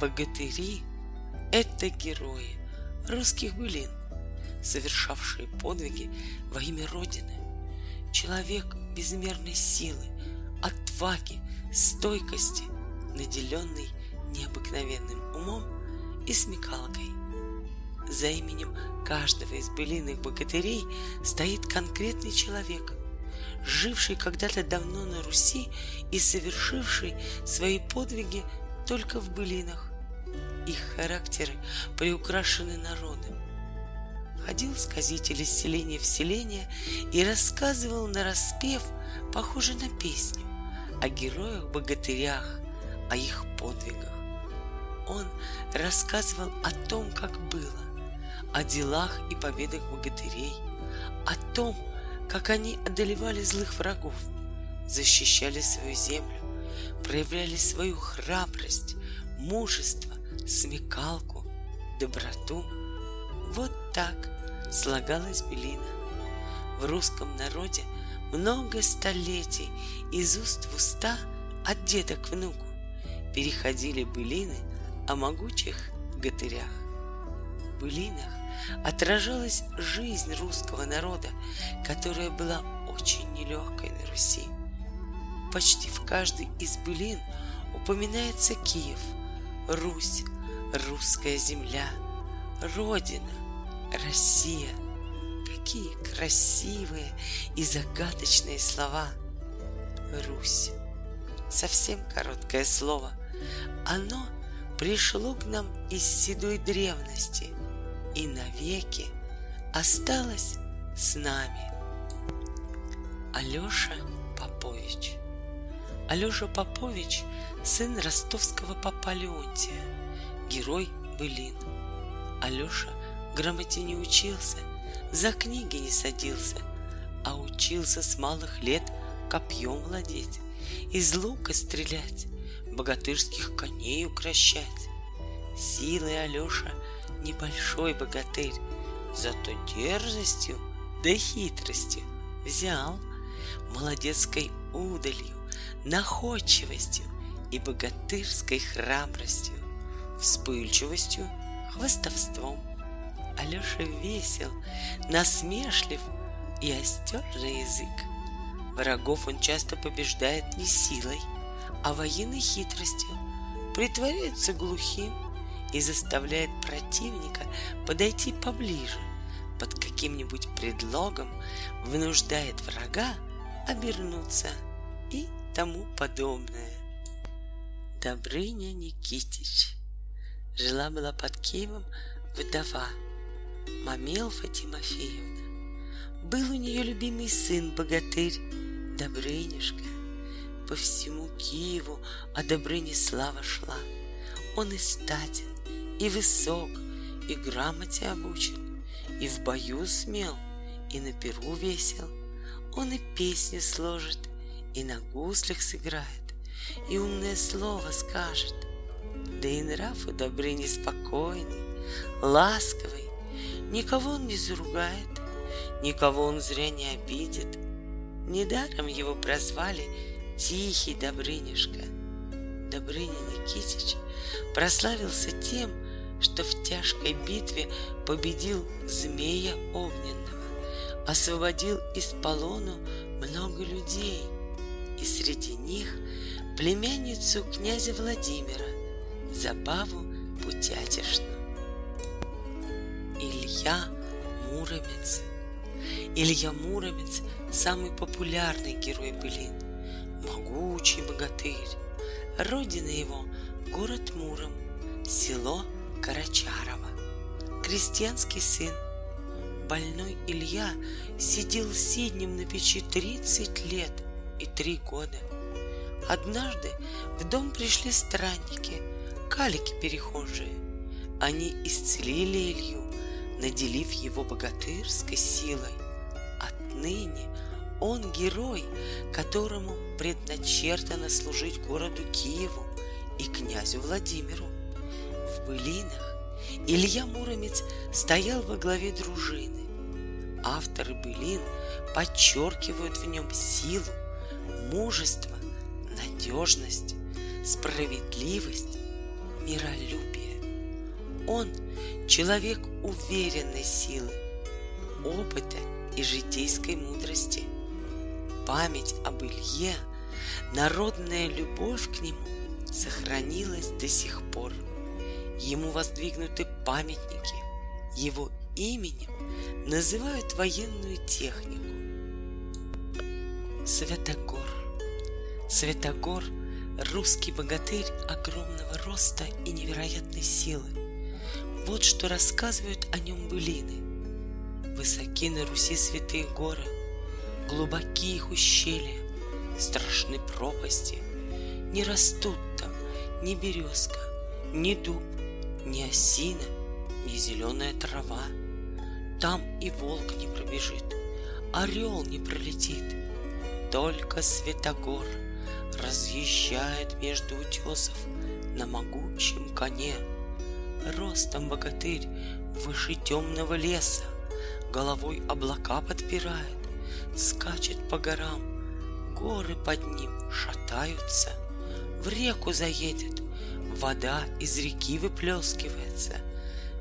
Богатыри — это герои русских былин, совершавшие подвиги во имя Родины. Человек безмерной силы, отваги, стойкости, наделенный необыкновенным умом и смекалкой. За именем каждого из былиных богатырей стоит конкретный человек, живший когда-то давно на Руси и совершивший свои подвиги только в былинах. Их характеры приукрашены народом. Ходил сказитель из селения в селение и рассказывал на распев, похоже на песню, о героях-богатырях, о их подвигах. Он рассказывал о том, как было, о делах и победах богатырей, о том, как они одолевали злых врагов, защищали свою землю, проявляли свою храбрость, мужество, смекалку, доброту. Вот так слагалась Белина. В русском народе много столетий из уст в уста от деда к внуку переходили былины о могучих гатырях. В былинах отражалась жизнь русского народа, которая была очень нелегкой на Руси. Почти в каждой из былин упоминается Киев, Русь, русская земля, Родина, Россия. Какие красивые и загадочные слова. Русь. Совсем короткое слово. Оно пришло к нам из седой древности и навеки осталось с нами. Алеша Попович Алеша Попович – сын ростовского папа Леонтия, герой былин. Алеша грамоте не учился, за книги не садился, а учился с малых лет копьем владеть, из лука стрелять, богатырских коней укращать. Силой Алеша небольшой богатырь, зато дерзостью да хитростью взял молодецкой удалью, находчивостью и богатырской храбростью, вспыльчивостью, хвостовством. Алеша весел, насмешлив и остер на язык. Врагов он часто побеждает не силой, а военной хитростью, притворяется глухим и заставляет противника подойти поближе, под каким-нибудь предлогом вынуждает врага обернуться тому подобное. Добрыня Никитич. Жила-была под Киевом вдова Мамелфа Тимофеевна. Был у нее любимый сын, богатырь Добрынюшка. По всему Киеву о Добрыне слава шла. Он и статен, и высок, и грамоте обучен, и в бою смел, и на перу весел. Он и песни сложит, и на гуслях сыграет, и умное слово скажет. Да и нрав у Добрыни спокойный, ласковый, никого он не заругает, никого он зря не обидит. Недаром его прозвали Тихий Добрынюшка. Добрыня Никитич прославился тем, что в тяжкой битве победил змея огненного, освободил из полону много людей, и среди них племянницу князя Владимира, забаву путятишну. Илья Муромец. Илья Муромец – самый популярный герой былин, могучий богатырь. Родина его – город Муром, село Карачарова. Крестьянский сын. Больной Илья сидел сиднем на печи 30 лет и 3 года. Однажды в дом пришли странники, калики перехожие. Они исцелили Илью, наделив его богатырской силой. Отныне он герой, которому предначертано служить городу Киеву и князю Владимиру. В былинах Илья Муромец стоял во главе дружины. Авторы былин подчеркивают в нем силу, мужество, надежность, справедливость, миролюбие. Он человек уверенной силы, опыта и житейской мудрости. Память об Илье, народная любовь к нему сохранилась до сих пор. Ему воздвигнуты памятники, его именем называют военную технику. Святогор. Святогор – русский богатырь огромного роста и невероятной силы. Вот что рассказывают о нем былины. Высоки на Руси святые горы, глубокие их ущелья, страшны пропасти. Не растут там ни березка, ни дуб, ни осина, ни зеленая трава. Там и волк не пробежит, орел не пролетит. Только Светогор разъезжает между утесов на могучем коне. Ростом богатырь выше темного леса, головой облака подпирает, скачет по горам, горы под ним шатаются, в реку заедет, вода из реки выплескивается,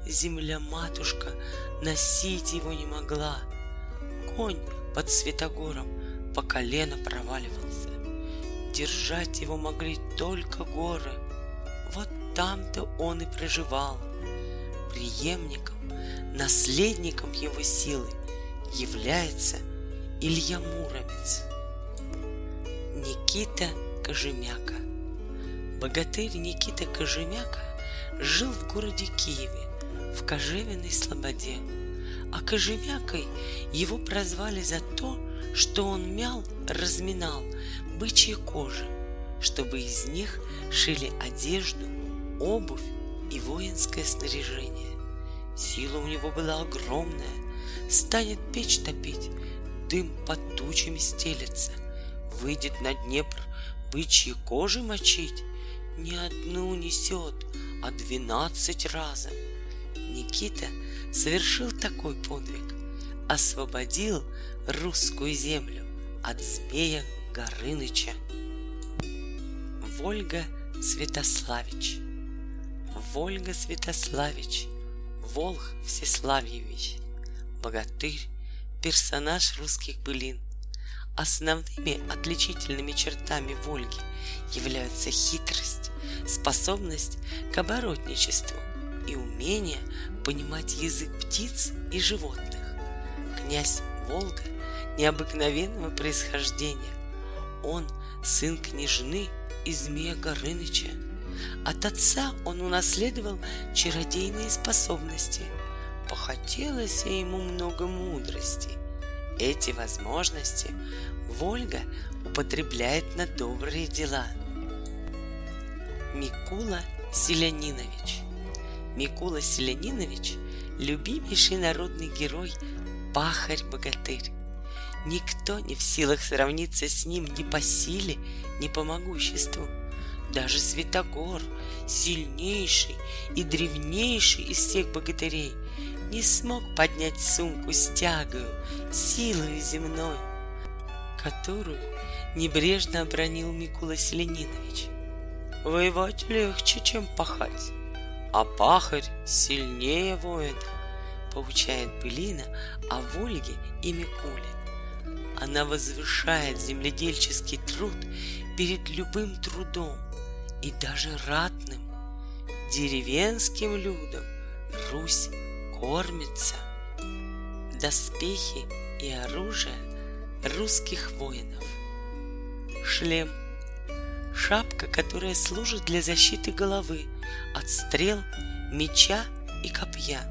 земля-матушка носить его не могла, конь под Светогором по колено проваливался, держать его могли только горы, вот там-то он и проживал, преемником наследником его силы является Илья Муромец. Никита Кожемяка. Богатырь Никита Кожемяка жил в городе Киеве, в Кожевиной Слободе, а Кожемякой его прозвали за то, что он мял, разминал бычьи кожи, чтобы из них шили одежду, обувь и воинское снаряжение. Сила у него была огромная. Станет печь топить, дым под тучами стелется. Выйдет на Днепр бычьи кожи мочить. Не одну несет, а двенадцать разом. Никита совершил такой подвиг. Освободил русскую землю от змея Горыныча. Вольга Святославич Вольга Святославич – Волх Всеславьевич, богатырь, персонаж русских былин. Основными отличительными чертами Вольги являются хитрость, способность к оборотничеству и умение понимать язык птиц и животных. Князь Волга необыкновенного происхождения. Он сын княжны и змея Горыныча – от отца он унаследовал чародейные способности. Похотелось ему много мудрости. Эти возможности Вольга употребляет на добрые дела. Микула Селянинович Микула Селянинович – любимейший народный герой, пахарь-богатырь. Никто не в силах сравниться с ним ни по силе, ни по могуществу – даже Святогор, сильнейший и древнейший из всех богатырей, не смог поднять сумку с тягою, силою земной, которую небрежно обронил Микула Селенинович. Воевать легче, чем пахать, а пахарь сильнее воина, поучает Былина о Вольге и Микуле. Она возвышает земледельческий труд перед любым трудом, и даже ратным, деревенским людям Русь кормится. Доспехи и оружие русских воинов. Шлем – шапка, которая служит для защиты головы от стрел, меча и копья.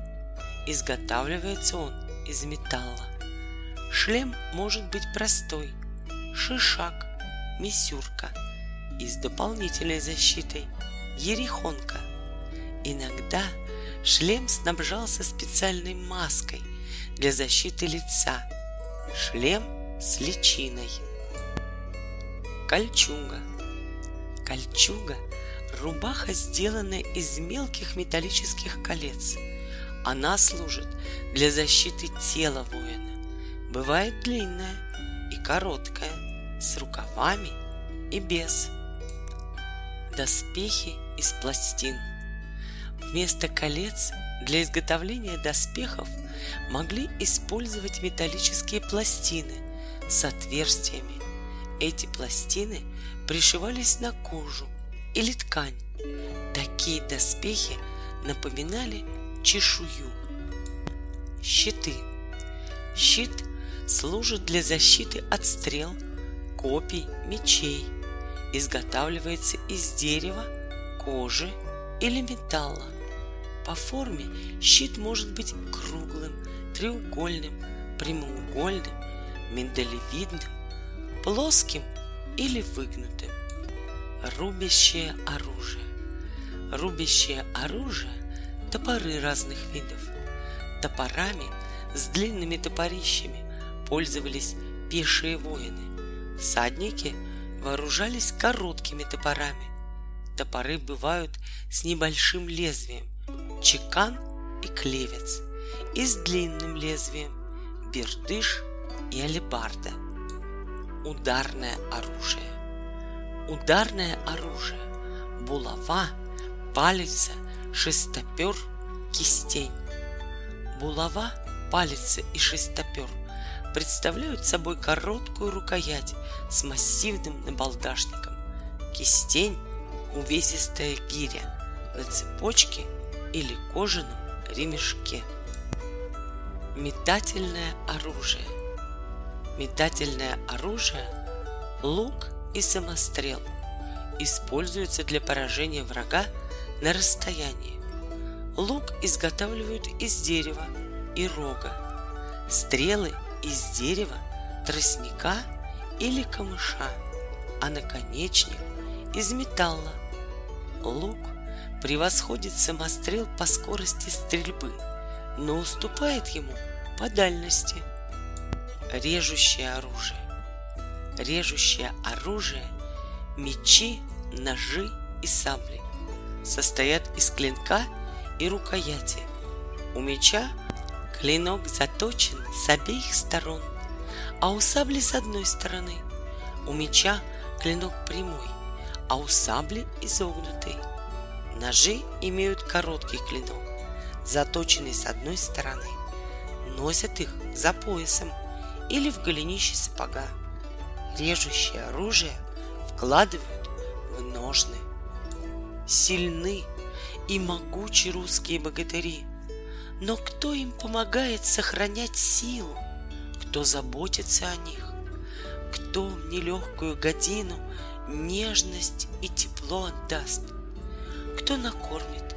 Изготавливается он из металла. Шлем может быть простой – шишак, мисюрка – и с дополнительной защитой ерехонка. Иногда шлем снабжался специальной маской для защиты лица. Шлем с личиной. Кольчуга. Кольчуга – рубаха, сделанная из мелких металлических колец. Она служит для защиты тела воина. Бывает длинная и короткая, с рукавами и без доспехи из пластин. Вместо колец для изготовления доспехов могли использовать металлические пластины с отверстиями. Эти пластины пришивались на кожу или ткань. Такие доспехи напоминали чешую. Щиты. Щит служит для защиты от стрел, копий, мечей. Изготавливается из дерева, кожи или металла. По форме щит может быть круглым, треугольным, прямоугольным, миндалевидным, плоским или выгнутым. Рубящее оружие. Рубящее оружие – топоры разных видов. Топорами с длинными топорищами пользовались пешие воины. Всадники вооружались короткими топорами. Топоры бывают с небольшим лезвием, чекан и клевец, и с длинным лезвием, бердыш и алебарда. Ударное оружие. Ударное оружие. Булава, палица, шестопер, кистень. Булава, палица и шестопер представляют собой короткую рукоять с массивным набалдашником. Кистень – увесистая гиря на цепочке или кожаном ремешке. Метательное оружие. Метательное оружие – лук и самострел – используется для поражения врага на расстоянии. Лук изготавливают из дерева и рога. Стрелы из дерева, тростника или камыша, а наконечник из металла. Лук превосходит самострел по скорости стрельбы, но уступает ему по дальности. Режущее оружие. Режущее оружие – мечи, ножи и сабли. Состоят из клинка и рукояти. У меча клинок заточен с обеих сторон, а у сабли с одной стороны. У меча клинок прямой, а у сабли изогнутый – Ножи имеют короткий клинок, заточенный с одной стороны. Носят их за поясом или в голенище сапога. Режущее оружие вкладывают в ножны. Сильны и могучи русские богатыри. Но кто им помогает сохранять силу? Кто заботится о них? Кто в нелегкую годину нежность и тепло отдаст? кто накормит,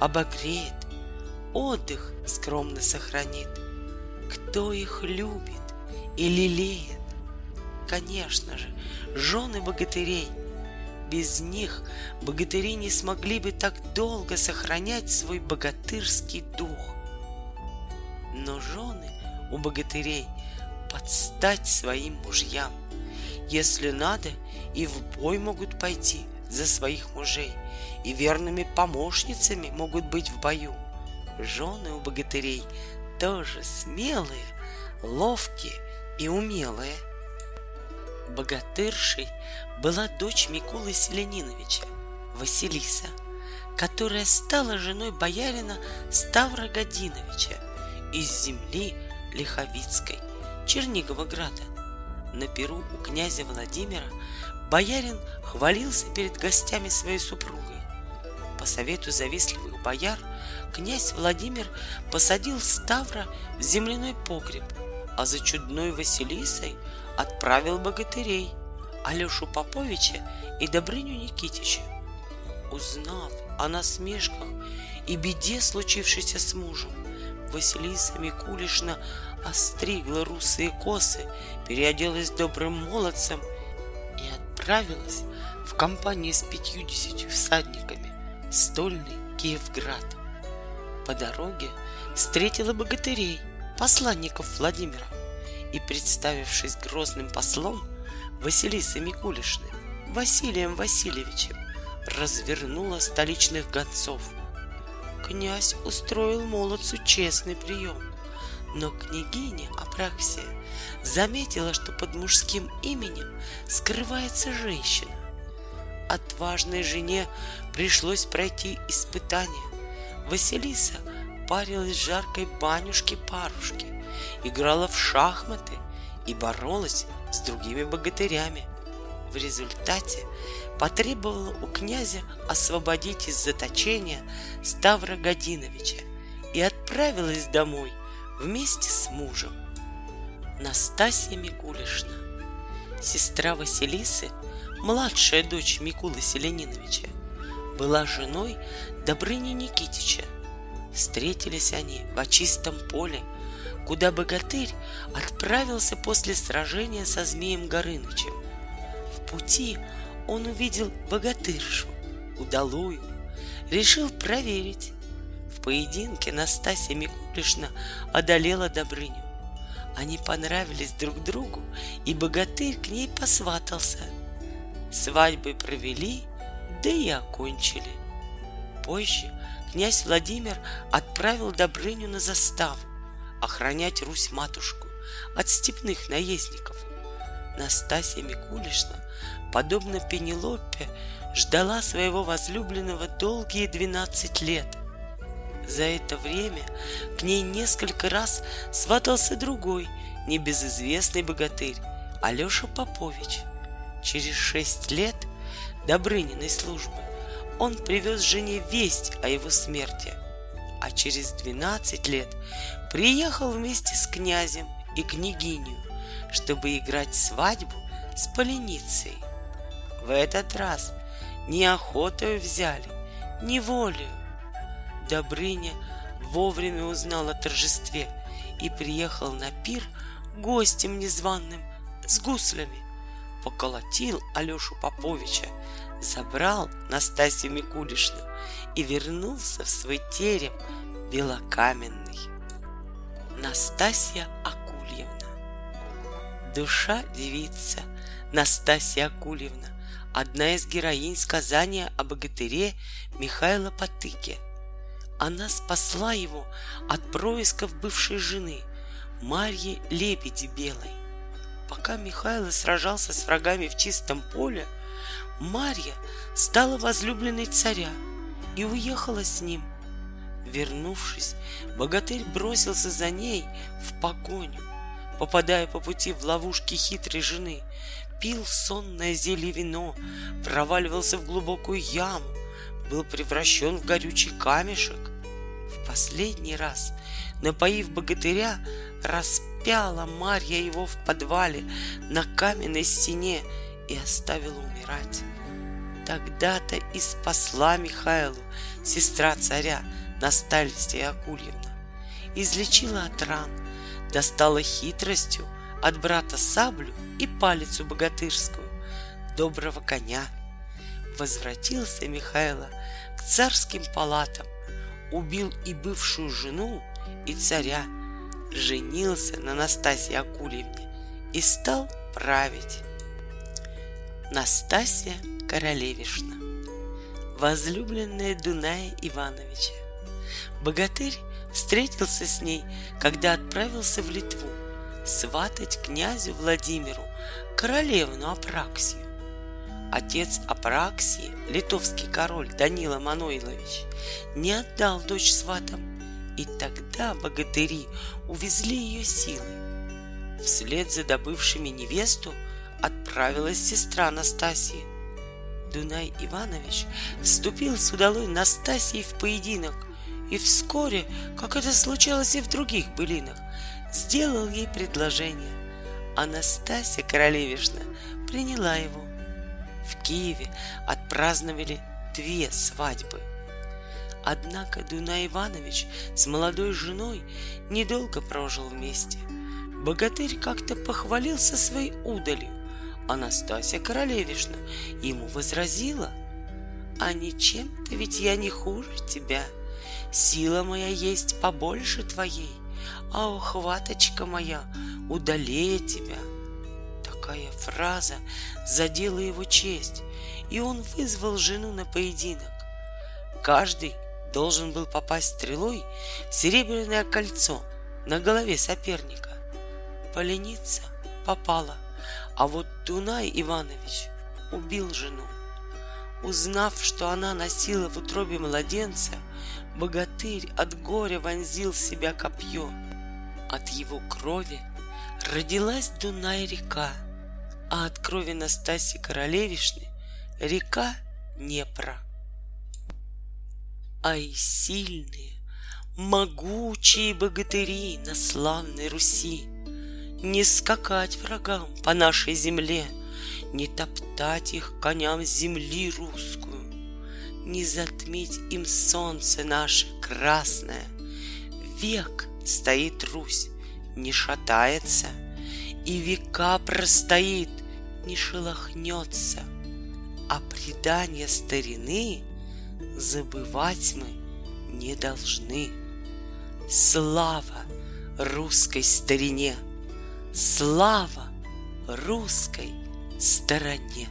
обогреет, отдых скромно сохранит, кто их любит и лелеет. Конечно же, жены богатырей. Без них богатыри не смогли бы так долго сохранять свой богатырский дух. Но жены у богатырей подстать своим мужьям. Если надо, и в бой могут пойти за своих мужей – и верными помощницами могут быть в бою. Жены у богатырей тоже смелые, ловкие и умелые. Богатыршей была дочь Микулы Селениновича, Василиса, которая стала женой боярина Ставра Годиновича из земли Лиховицкой, Чернигова града. На перу у князя Владимира боярин хвалился перед гостями своей супругой по совету завистливых бояр князь Владимир посадил Ставра в земляной погреб, а за чудной Василисой отправил богатырей Алешу Поповича и Добрыню Никитича. Узнав о насмешках и беде, случившейся с мужем, Василиса Микулишна остригла русые косы, переоделась добрым молодцем и отправилась в компании с пятью-десятью всадниками стольный Киевград. По дороге встретила богатырей, посланников Владимира, и, представившись грозным послом Василисы Микулишны, Василием Васильевичем, развернула столичных гонцов. Князь устроил молодцу честный прием, но княгиня Апраксия заметила, что под мужским именем скрывается женщина. Отважной жене пришлось пройти испытание, Василиса парилась в жаркой банюшке-парушке, играла в шахматы и боролась с другими богатырями. В результате потребовала у князя освободить из заточения Ставра Годиновича и отправилась домой вместе с мужем. Настасья Микулишна, сестра Василисы, младшая дочь Микулы Селениновича, была женой Добрыни Никитича. Встретились они в очистом поле, куда богатырь отправился после сражения со змеем Горынычем. В пути он увидел богатыршу, удалую, решил проверить. В поединке Настасья Микулишна одолела Добрыню. Они понравились друг другу, и богатырь к ней посватался. Свадьбы провели, да и окончили. Позже князь Владимир отправил Добрыню на заставу охранять Русь-матушку от степных наездников. Настасья Микулишна, подобно Пенелопе, ждала своего возлюбленного долгие двенадцать лет. За это время к ней несколько раз сватался другой, небезызвестный богатырь, Алеша Попович. Через шесть лет Добрыниной службы он привез жене весть о его смерти, а через двенадцать лет приехал вместе с князем и княгиню, чтобы играть свадьбу с Поленицей. В этот раз не охотою взяли, не волею. Добрыня вовремя узнал о торжестве и приехал на пир гостем незваным с гуслями. Поколотил Алешу Поповича, забрал Настасью Микулишну и вернулся в свой терем белокаменный. Настасья Акульевна Душа девица Настасья Акульевна одна из героинь сказания о богатыре Михаила Потыке. Она спасла его от происков бывшей жены Марьи Лебеди Белой. Пока Михаил сражался с врагами в чистом поле, Марья стала возлюбленной царя и уехала с ним. Вернувшись, богатырь бросился за ней в погоню, попадая по пути в ловушки хитрой жены, пил сонное зелье вино, проваливался в глубокую яму, был превращен в горючий камешек. В последний раз, напоив богатыря, распяла Марья его в подвале на каменной стене и оставила умирать. Тогда-то и спасла Михайлу, сестра царя, Настальстия Акульевна. Излечила от ран, достала хитростью от брата саблю и палицу богатырскую, доброго коня. Возвратился Михайло к царским палатам, убил и бывшую жену, и царя, женился на Настасье Акульевне и стал править. Настасья Королевишна, возлюбленная Дуная Ивановича. Богатырь встретился с ней, когда отправился в Литву сватать князю Владимиру королевну Апраксию. Отец Апраксии, литовский король Данила Манойлович, не отдал дочь сватам, и тогда богатыри увезли ее силой. Вслед за добывшими невесту отправилась сестра Настасьи. Дунай Иванович вступил с удалой Настасьей в поединок, и вскоре, как это случалось и в других былинах, сделал ей предложение. Анастасия Королевишна приняла его. В Киеве отпраздновали две свадьбы. Однако Дуна Иванович с молодой женой недолго прожил вместе. Богатырь как-то похвалился своей удалью. Анастасия Королевишна ему возразила, «А ничем-то ведь я не хуже тебя. Сила моя есть побольше твоей а ухваточка моя удалее тебя. Такая фраза задела его честь, и он вызвал жену на поединок. Каждый должен был попасть стрелой в серебряное кольцо на голове соперника. Поленица попала, а вот Дунай Иванович убил жену. Узнав, что она носила в утробе младенца, богатырь от горя вонзил в себя копье. От его крови родилась Дунай река, а от крови Настасьи Королевишны река Днепра. Ай, сильные, могучие богатыри на славной Руси, Не скакать врагам по нашей земле, Не топтать их коням земли русскую, Не затмить им солнце наше красное. Век стоит Русь, не шатается, И века простоит, не шелохнется, А предания старины — забывать мы не должны. Слава русской старине! Слава русской стороне!